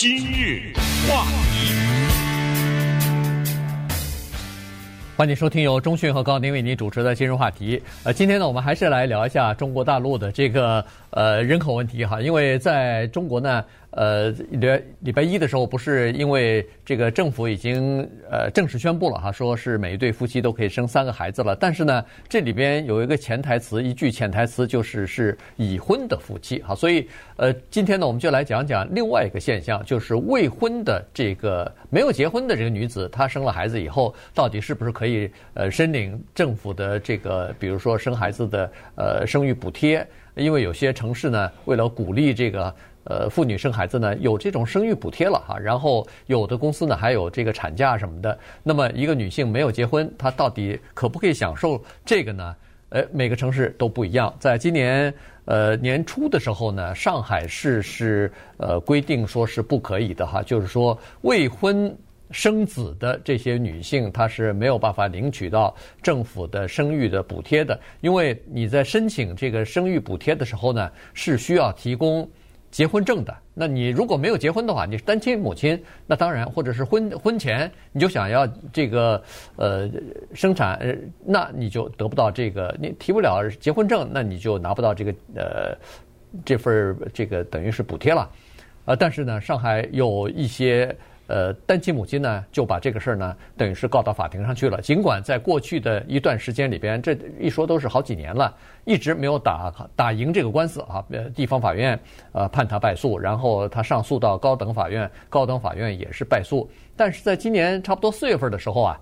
今日话题，欢迎收听由中讯和高宁为您主持的今日话题。呃，今天呢，我们还是来聊一下中国大陆的这个呃人口问题哈，因为在中国呢。呃，礼礼拜一的时候，不是因为这个政府已经呃正式宣布了哈，说是每一对夫妻都可以生三个孩子了。但是呢，这里边有一个潜台词，一句潜台词就是是已婚的夫妻哈。所以呃，今天呢，我们就来讲讲另外一个现象，就是未婚的这个没有结婚的这个女子，她生了孩子以后，到底是不是可以呃申领政府的这个，比如说生孩子的呃生育补贴？因为有些城市呢，为了鼓励这个。呃，妇女生孩子呢，有这种生育补贴了哈，然后有的公司呢还有这个产假什么的。那么一个女性没有结婚，她到底可不可以享受这个呢？呃，每个城市都不一样。在今年呃年初的时候呢，上海市是呃规定说是不可以的哈，就是说未婚生子的这些女性，她是没有办法领取到政府的生育的补贴的，因为你在申请这个生育补贴的时候呢，是需要提供。结婚证的，那你如果没有结婚的话，你是单亲母亲，那当然，或者是婚婚前你就想要这个呃生产，呃，那你就得不到这个，你提不了结婚证，那你就拿不到这个呃这份这个等于是补贴了，啊、呃，但是呢，上海有一些。呃，单亲母亲呢就把这个事儿呢，等于是告到法庭上去了。尽管在过去的一段时间里边，这一说都是好几年了，一直没有打打赢这个官司啊。地方法院呃判他败诉，然后他上诉到高等法院，高等法院也是败诉。但是在今年差不多四月份的时候啊，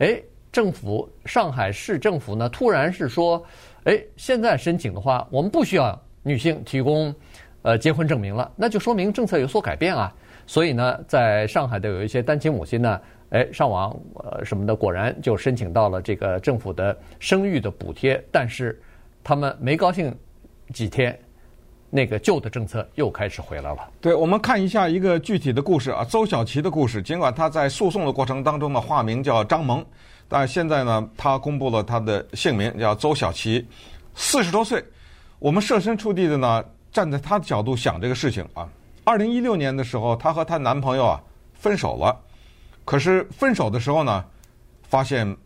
哎，政府上海市政府呢突然是说，哎，现在申请的话，我们不需要女性提供呃结婚证明了，那就说明政策有所改变啊。所以呢，在上海的有一些单亲母亲呢，哎，上网呃什么的，果然就申请到了这个政府的生育的补贴。但是他们没高兴几天，那个旧的政策又开始回来了。对，我们看一下一个具体的故事啊，邹小琪的故事。尽管他在诉讼的过程当中呢，化名叫张萌，但现在呢，他公布了他的姓名叫邹小琪，四十多岁。我们设身处地的呢，站在他的角度想这个事情啊。二零一六年的时候，她和她男朋友啊分手了。可是分手的时候呢，发现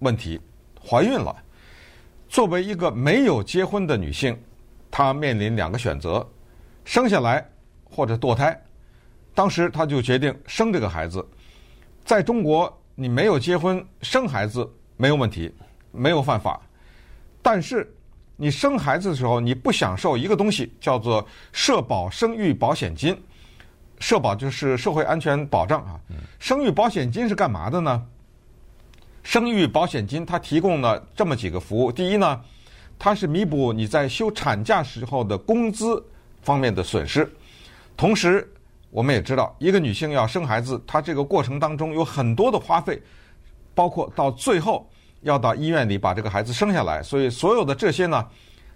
问题，怀孕了。作为一个没有结婚的女性，她面临两个选择：生下来或者堕胎。当时她就决定生这个孩子。在中国，你没有结婚生孩子没有问题，没有犯法。但是你生孩子的时候，你不享受一个东西，叫做社保生育保险金。社保就是社会安全保障啊。生育保险金是干嘛的呢？生育保险金它提供了这么几个服务。第一呢，它是弥补你在休产假时候的工资方面的损失。同时，我们也知道，一个女性要生孩子，她这个过程当中有很多的花费，包括到最后。要到医院里把这个孩子生下来，所以所有的这些呢，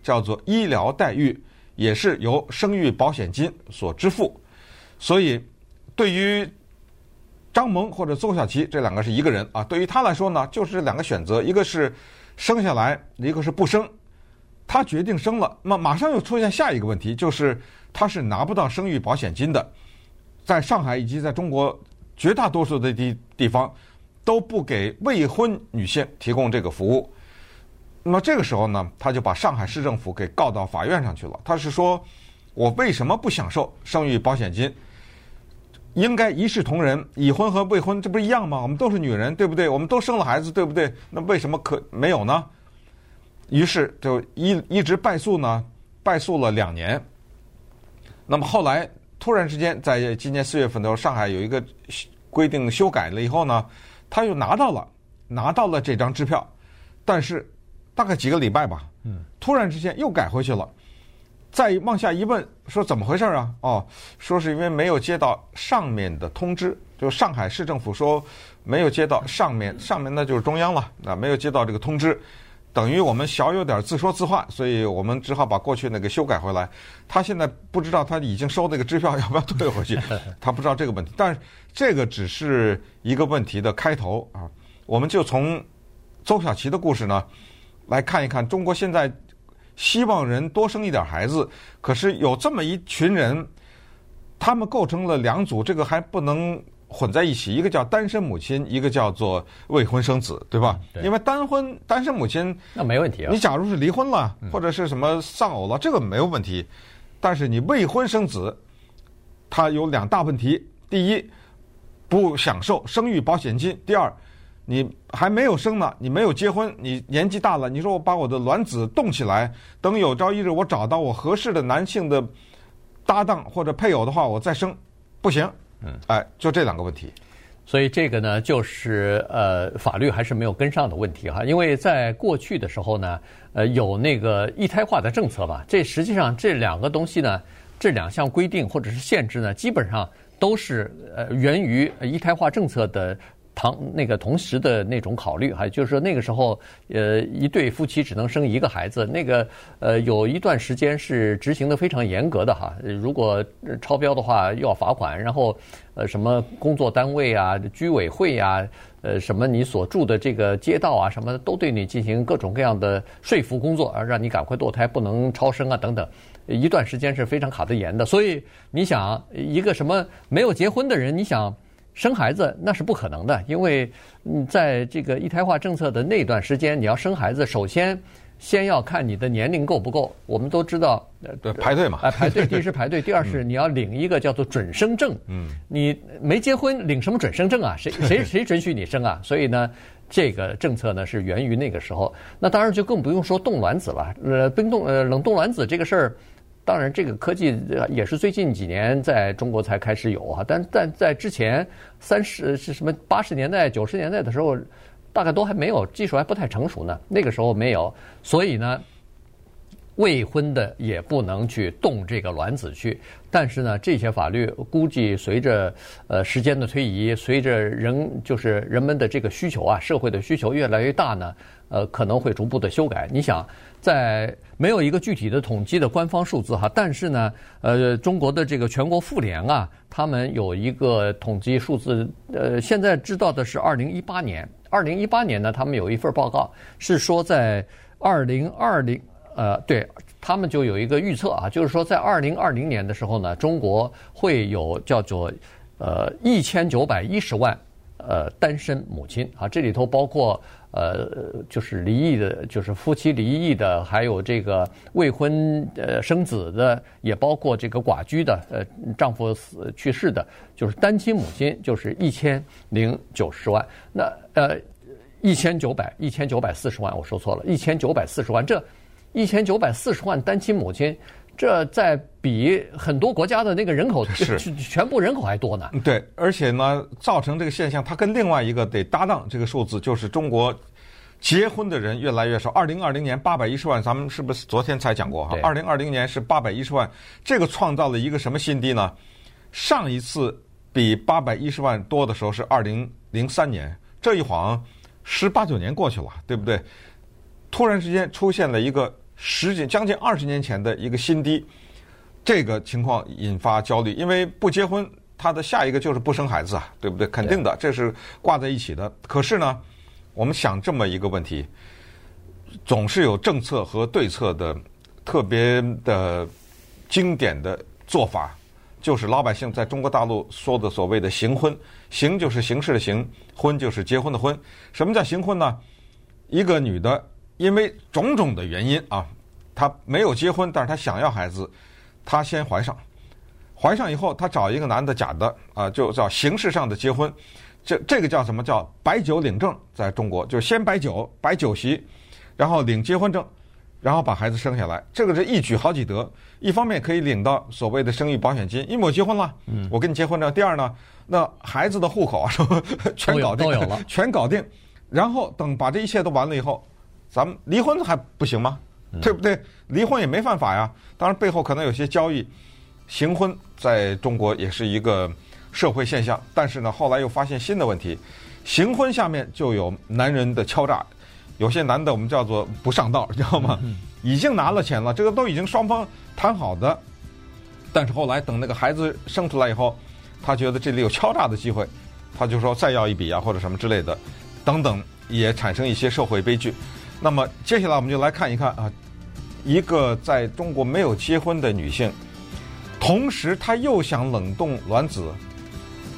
叫做医疗待遇，也是由生育保险金所支付。所以，对于张萌或者邹小琪这两个是一个人啊，对于他来说呢，就是这两个选择，一个是生下来，一个是不生。他决定生了，那马上又出现下一个问题，就是他是拿不到生育保险金的。在上海以及在中国绝大多数的地地方。都不给未婚女性提供这个服务，那么这个时候呢，他就把上海市政府给告到法院上去了。他是说，我为什么不享受生育保险金？应该一视同仁，已婚和未婚这不是一样吗？我们都是女人，对不对？我们都生了孩子，对不对？那为什么可没有呢？于是就一一直败诉呢，败诉了两年。那么后来突然之间，在今年四月份的时候，上海有一个规定修改了以后呢。他又拿到了，拿到了这张支票，但是大概几个礼拜吧，突然之间又改回去了。再往下一问，说怎么回事啊？哦，说是因为没有接到上面的通知，就上海市政府说没有接到上面，上面那就是中央了，啊，没有接到这个通知。等于我们小有点自说自话，所以我们只好把过去那个修改回来。他现在不知道他已经收那个支票要不要退回去，他不知道这个问题。但是这个只是一个问题的开头啊。我们就从邹小琪的故事呢来看一看，中国现在希望人多生一点孩子，可是有这么一群人，他们构成了两组，这个还不能混在一起。一个叫单身母亲，一个叫做未婚生子，对吧？对因为单婚单身母亲那没问题啊。你假如是离婚了，或者是什么丧偶了，这个没有问题。但是你未婚生子，它有两大问题：第一，不享受生育保险金；第二，你还没有生呢，你没有结婚，你年纪大了，你说我把我的卵子冻起来，等有朝一日我找到我合适的男性的搭档或者配偶的话，我再生，不行。嗯，哎，就这两个问题。所以这个呢，就是呃，法律还是没有跟上的问题哈。因为在过去的时候呢，呃，有那个一胎化的政策吧，这实际上这两个东西呢，这两项规定或者是限制呢，基本上都是呃源于一胎化政策的。同那个同时的那种考虑，还就是说那个时候，呃，一对夫妻只能生一个孩子，那个呃，有一段时间是执行的非常严格的哈。如果超标的话，又要罚款，然后呃，什么工作单位啊、居委会呀、啊，呃，什么你所住的这个街道啊，什么都对你进行各种各样的说服工作，而让你赶快堕胎，不能超生啊等等。一段时间是非常卡得严的，所以你想一个什么没有结婚的人，你想。生孩子那是不可能的，因为嗯，在这个一胎化政策的那段时间，你要生孩子，首先先要看你的年龄够不够。我们都知道，对，排队嘛，哎，排队，第一是排队，第二是你要领一个叫做准生证。嗯，你没结婚领什么准生证啊？谁谁 谁准许你生啊？所以呢，这个政策呢是源于那个时候。那当然就更不用说冻卵子了，呃，冰冻呃冷冻卵子这个事儿。当然，这个科技也是最近几年在中国才开始有啊，但但在之前三十是什么八十年代、九十年代的时候，大概都还没有，技术还不太成熟呢。那个时候没有，所以呢，未婚的也不能去动这个卵子去。但是呢，这些法律估计随着呃时间的推移，随着人就是人们的这个需求啊，社会的需求越来越大呢，呃，可能会逐步的修改。你想，在没有一个具体的统计的官方数字哈，但是呢，呃，中国的这个全国妇联啊，他们有一个统计数字，呃，现在知道的是二零一八年，二零一八年呢，他们有一份报告是说在二零二零，呃，对。他们就有一个预测啊，就是说在二零二零年的时候呢，中国会有叫做呃一千九百一十万呃单身母亲啊，这里头包括呃就是离异的，就是夫妻离异的，还有这个未婚呃生子的，也包括这个寡居的，呃丈夫死去世的，就是单亲母亲，就是一千零九十万。那呃一千九百一千九百四十万，我说错了，一千九百四十万这。一千九百四十万单亲母亲，这在比很多国家的那个人口是全部人口还多呢。对，而且呢，造成这个现象，它跟另外一个得搭档这个数字，就是中国结婚的人越来越少。二零二零年八百一十万，咱们是不是昨天才讲过哈？二零二零年是八百一十万，这个创造了一个什么新低呢？上一次比八百一十万多的时候是二零零三年，这一晃十八九年过去了，对不对？突然之间出现了一个。十几将近二十年前的一个新低，这个情况引发焦虑，因为不结婚，他的下一个就是不生孩子啊，对不对？肯定的，这是挂在一起的。可是呢，我们想这么一个问题，总是有政策和对策的特别的经典的做法，就是老百姓在中国大陆说的所谓的“行婚”，“行”就是形式的“行”，“婚”就是结婚的“婚”。什么叫行婚呢？一个女的。因为种种的原因啊，她没有结婚，但是她想要孩子，她先怀上，怀上以后，她找一个男的假的啊，就叫形式上的结婚，这这个叫什么？叫摆酒领证，在中国就是先摆酒摆酒席，然后领结婚证，然后把孩子生下来，这个是一举好几得，一方面可以领到所谓的生育保险金，因为我结婚了，嗯，我跟你结婚了。第二呢，那孩子的户口啊，全搞定，全搞定，然后等把这一切都完了以后。咱们离婚还不行吗？对不对？离婚也没犯法呀。当然背后可能有些交易，形婚在中国也是一个社会现象。但是呢，后来又发现新的问题，形婚下面就有男人的敲诈，有些男的我们叫做不上道，知道吗？已经拿了钱了，这个都已经双方谈好的，但是后来等那个孩子生出来以后，他觉得这里有敲诈的机会，他就说再要一笔啊，或者什么之类的，等等，也产生一些社会悲剧。那么接下来我们就来看一看啊，一个在中国没有结婚的女性，同时她又想冷冻卵子，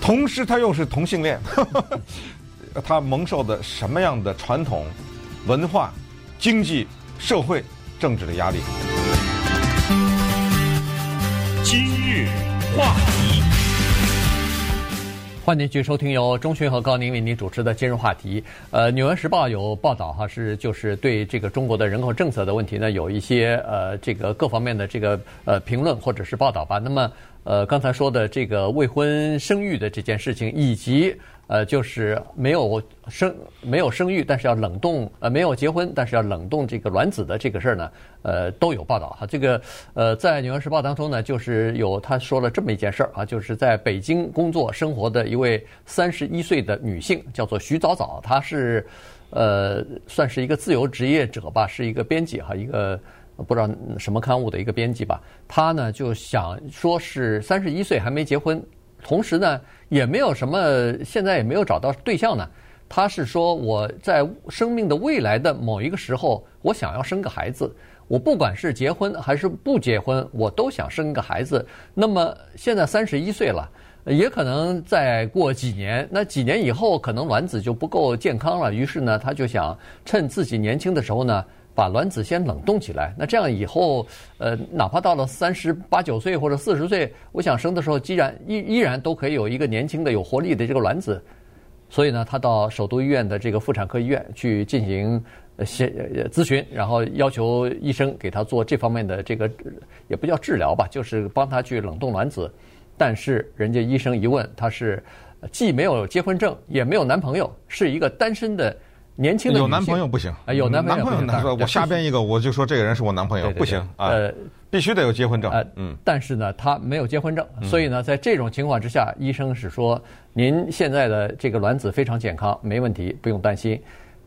同时她又是同性恋，她蒙受的什么样的传统、文化、经济、社会、政治的压力？今日话题。欢迎继续收听由钟迅和高宁为您主持的今日话题。呃，《纽约时报》有报道哈，是就是对这个中国的人口政策的问题呢，有一些呃这个各方面的这个呃评论或者是报道吧。那么呃刚才说的这个未婚生育的这件事情，以及。呃，就是没有生没有生育，但是要冷冻呃，没有结婚，但是要冷冻这个卵子的这个事儿呢，呃，都有报道哈。这个呃，在《纽约时报》当中呢，就是有他说了这么一件事儿啊，就是在北京工作生活的一位三十一岁的女性，叫做徐早早，她是呃，算是一个自由职业者吧，是一个编辑哈，一个不知道什么刊物的一个编辑吧。她呢就想说是三十一岁还没结婚。同时呢，也没有什么，现在也没有找到对象呢。他是说，我在生命的未来的某一个时候，我想要生个孩子。我不管是结婚还是不结婚，我都想生个孩子。那么现在三十一岁了，也可能再过几年，那几年以后可能卵子就不够健康了。于是呢，他就想趁自己年轻的时候呢。把卵子先冷冻起来，那这样以后，呃，哪怕到了三十八九岁或者四十岁，我想生的时候，既然依依然都可以有一个年轻的、有活力的这个卵子。所以呢，他到首都医院的这个妇产科医院去进行先咨询，然后要求医生给他做这方面的这个，也不叫治疗吧，就是帮他去冷冻卵子。但是人家医生一问，他是既没有结婚证，也没有男朋友，是一个单身的。年轻的有男朋友不行啊，有男朋友，男朋友，我瞎编一个，我就说这个人是我男朋友，不行啊，呃，必须得有结婚证，嗯，但是呢，他没有结婚证，所以呢，在这种情况之下，医生是说，您现在的这个卵子非常健康，没问题，不用担心，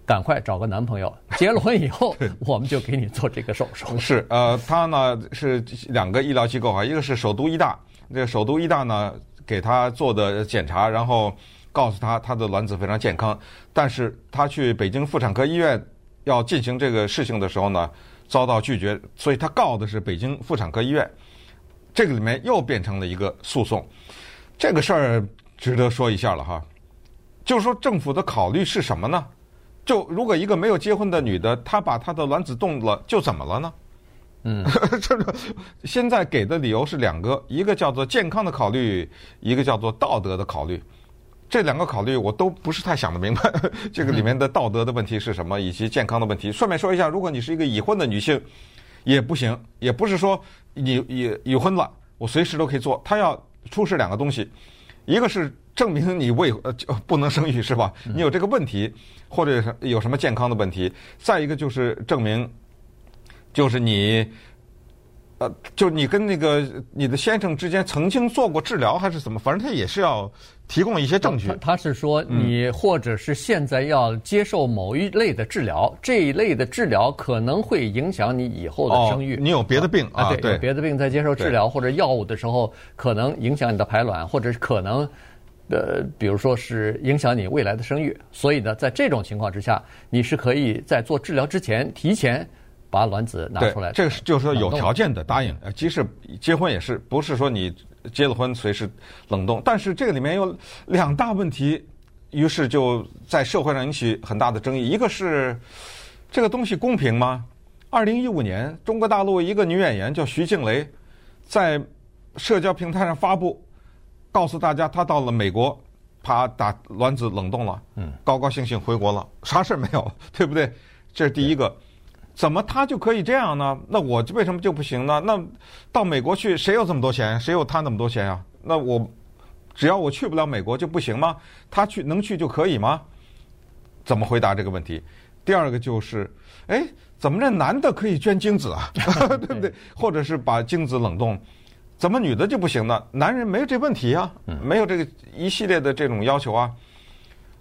赶快找个男朋友，结了婚以后，我们就给你做这个手术。是，呃，他呢是两个医疗机构啊，一个是首都医大，这个首都医大呢给他做的检查，然后。告诉他他的卵子非常健康，但是他去北京妇产科医院要进行这个事情的时候呢，遭到拒绝，所以他告的是北京妇产科医院。这个里面又变成了一个诉讼，这个事儿值得说一下了哈。就是说政府的考虑是什么呢？就如果一个没有结婚的女的，她把她的卵子冻了，就怎么了呢？嗯，这 个现在给的理由是两个，一个叫做健康的考虑，一个叫做道德的考虑。这两个考虑我都不是太想得明白，这个里面的道德的问题是什么，以及健康的问题。顺便说一下，如果你是一个已婚的女性，也不行，也不是说你已已婚了，我随时都可以做。他要出示两个东西，一个是证明你未呃不能生育是吧？你有这个问题，或者有什么健康的问题。再一个就是证明，就是你。呃，就你跟那个你的先生之间曾经做过治疗还是怎么？反正他也是要提供一些证据。他，他是说你或者是现在要接受某一类的治疗，嗯、这一类的治疗可能会影响你以后的生育。哦、你有别的病啊？对，有别的病在接受治疗或者药物的时候，可能影响你的排卵，或者是可能呃，比如说是影响你未来的生育。所以呢，在这种情况之下，你是可以在做治疗之前提前。把卵子拿出来，这个是就是说有条件的答应，呃，即使结婚也是，不是说你结了婚随时冷冻。但是这个里面有两大问题，于是就在社会上引起很大的争议。一个是这个东西公平吗？二零一五年，中国大陆一个女演员叫徐静蕾，在社交平台上发布，告诉大家她到了美国，啪打卵子冷冻了，嗯，高高兴兴回国了，啥事没有，对不对？这是第一个。怎么他就可以这样呢？那我为什么就不行呢？那到美国去，谁有这么多钱？谁有他那么多钱呀？那我只要我去不了美国就不行吗？他去能去就可以吗？怎么回答这个问题？第二个就是，哎，怎么这男的可以捐精子啊？对不对？或者是把精子冷冻，怎么女的就不行呢？男人没有这问题啊，没有这个一系列的这种要求啊。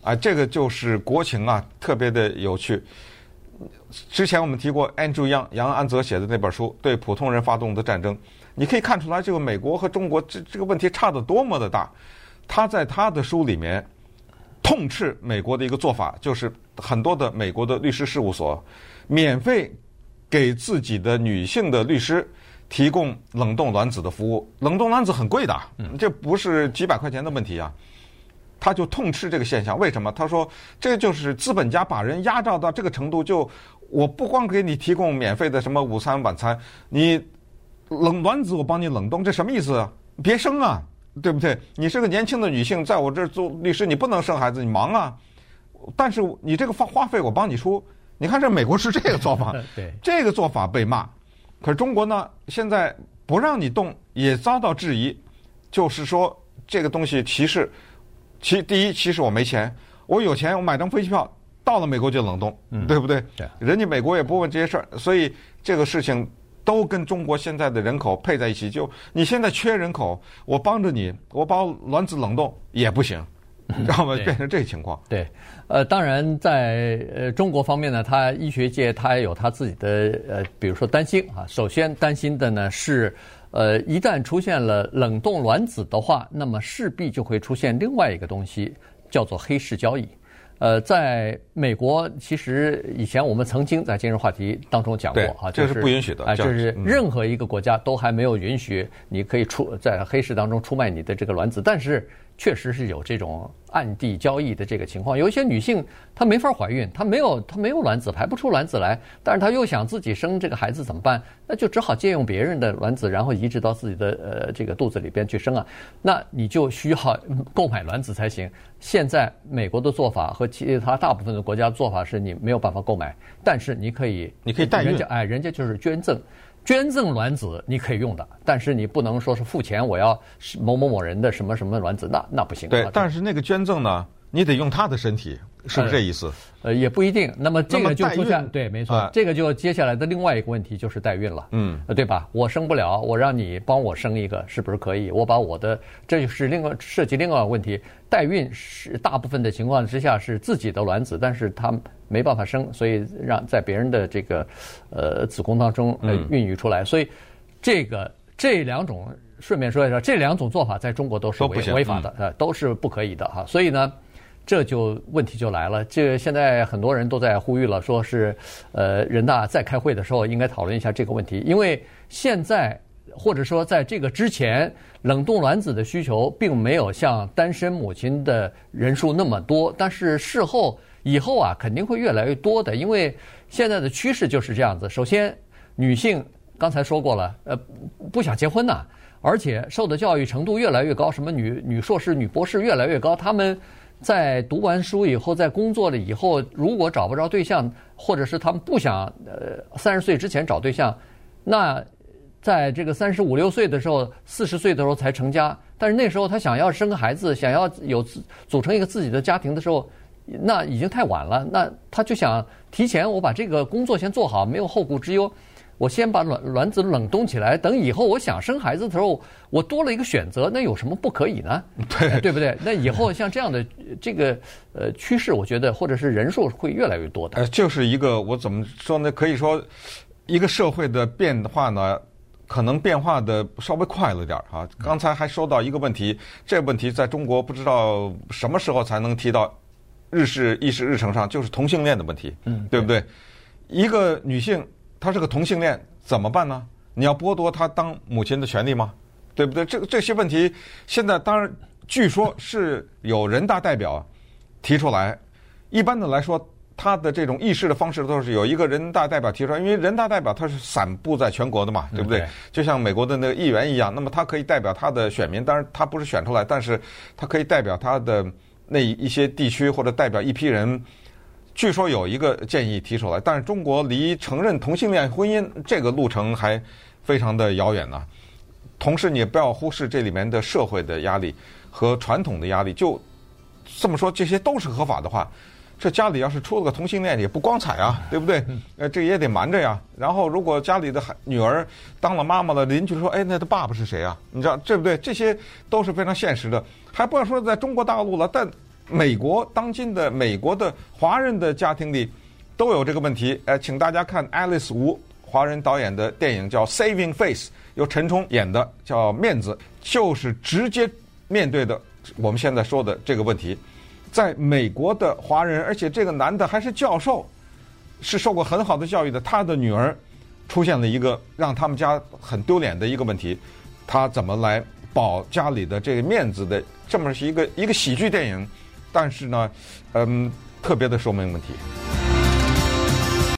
啊，这个就是国情啊，特别的有趣。之前我们提过 Andrew Yang 杨安泽写的那本书《对普通人发动的战争》，你可以看出来，这个美国和中国这这个问题差得多么的大。他在他的书里面痛斥美国的一个做法，就是很多的美国的律师事务所免费给自己的女性的律师提供冷冻卵子的服务。冷冻卵子很贵的，这不是几百块钱的问题啊。他就痛斥这个现象，为什么？他说这就是资本家把人压榨到这个程度，就我不光给你提供免费的什么午餐晚餐，你冷卵子我帮你冷冻，这什么意思啊？别生啊，对不对？你是个年轻的女性，在我这儿做律师，你不能生孩子，你忙啊。但是你这个花花费我帮你出，你看这美国是这个做法，对，这个做法被骂。可是中国呢，现在不让你动也遭到质疑，就是说这个东西其实，其第一其实我没钱，我有钱我买张飞机票到了美国就冷冻，嗯、对不对？对，人家美国也不问这些事儿，所以这个事情都跟中国现在的人口配在一起。就你现在缺人口，我帮着你，我把卵子冷冻也不行。知道吗？变成这个情况。对，呃，当然在呃中国方面呢，他医学界他也有他自己的呃，比如说担心啊。首先担心的呢是，呃，一旦出现了冷冻卵子的话，那么势必就会出现另外一个东西，叫做黑市交易。呃，在美国，其实以前我们曾经在今日话题当中讲过啊，这是不允许的，啊，就是任何一个国家都还没有允许你可以出在黑市当中出卖你的这个卵子，但是。确实是有这种暗地交易的这个情况，有一些女性她没法怀孕，她没有她没有卵子，排不出卵子来，但是她又想自己生这个孩子怎么办？那就只好借用别人的卵子，然后移植到自己的呃这个肚子里边去生啊。那你就需要购买卵子才行。现在美国的做法和其他大部分的国家做法是你没有办法购买，但是你可以你可以代孕，人家哎，人家就是捐赠。捐赠卵子你可以用的，但是你不能说是付钱，我要某某某人的什么什么卵子，那那不行。对，但是那个捐赠呢，你得用他的身体，是不是这意思？呃，也不一定。那么这个就出现，对，没错，啊、这个就接下来的另外一个问题就是代孕了，嗯，对吧？我生不了，我让你帮我生一个，是不是可以？我把我的，这就是另外涉及另外一个问题。代孕是大部分的情况之下是自己的卵子，但是他没办法生，所以让在别人的这个呃子宫当中呃孕育出来。所以这个这两种顺便说一下，这两种做法在中国都是违违法的，呃，都是不可以的哈。所以呢，这就问题就来了。这现在很多人都在呼吁了，说是呃人大在开会的时候应该讨论一下这个问题，因为现在。或者说，在这个之前，冷冻卵子的需求并没有像单身母亲的人数那么多，但是事后以后啊，肯定会越来越多的，因为现在的趋势就是这样子。首先，女性刚才说过了，呃，不想结婚呐，而且受的教育程度越来越高，什么女女硕士、女博士越来越高，他们在读完书以后，在工作了以后，如果找不着对象，或者是他们不想呃三十岁之前找对象，那。在这个三十五六岁的时候，四十岁的时候才成家，但是那时候他想要生个孩子，想要有组成一个自己的家庭的时候，那已经太晚了。那他就想提前，我把这个工作先做好，没有后顾之忧，我先把卵卵子冷冻起来，等以后我想生孩子的时候，我多了一个选择，那有什么不可以呢？对，对不对？那以后像这样的这个呃趋势，我觉得或者是人数会越来越多的。呃，就是一个我怎么说呢？可以说一个社会的变化呢。可能变化的稍微快了点儿哈。刚才还说到一个问题，这个问题在中国不知道什么时候才能提到日式议事日程上，就是同性恋的问题，嗯，对不对？一个女性她是个同性恋怎么办呢？你要剥夺他当母亲的权利吗？对不对？这个这些问题现在当然据说是有人大代表提出来，一般的来说。他的这种议事的方式都是有一个人大代表提出来，因为人大代表他是散布在全国的嘛，对不对？就像美国的那个议员一样，那么他可以代表他的选民，当然他不是选出来，但是他可以代表他的那一些地区或者代表一批人。据说有一个建议提出来，但是中国离承认同性恋婚姻这个路程还非常的遥远呢。同时，你也不要忽视这里面的社会的压力和传统的压力。就这么说，这些都是合法的话。这家里要是出了个同性恋，也不光彩啊，对不对？呃，这也得瞒着呀。然后，如果家里的孩女儿当了妈妈了，邻居说：“哎，那他爸爸是谁啊？”你知道，对不对？这些都是非常现实的。还不要说在中国大陆了，但美国当今的美国的华人的家庭里都有这个问题。呃，请大家看 Alice 吴华人导演的电影叫《Saving Face》，由陈冲演的，叫《面子》，就是直接面对的我们现在说的这个问题。在美国的华人，而且这个男的还是教授，是受过很好的教育的，他的女儿出现了一个让他们家很丢脸的一个问题，他怎么来？保家里的这个面子的，这么是一个一个喜剧电影，但是呢嗯特别的说明问题。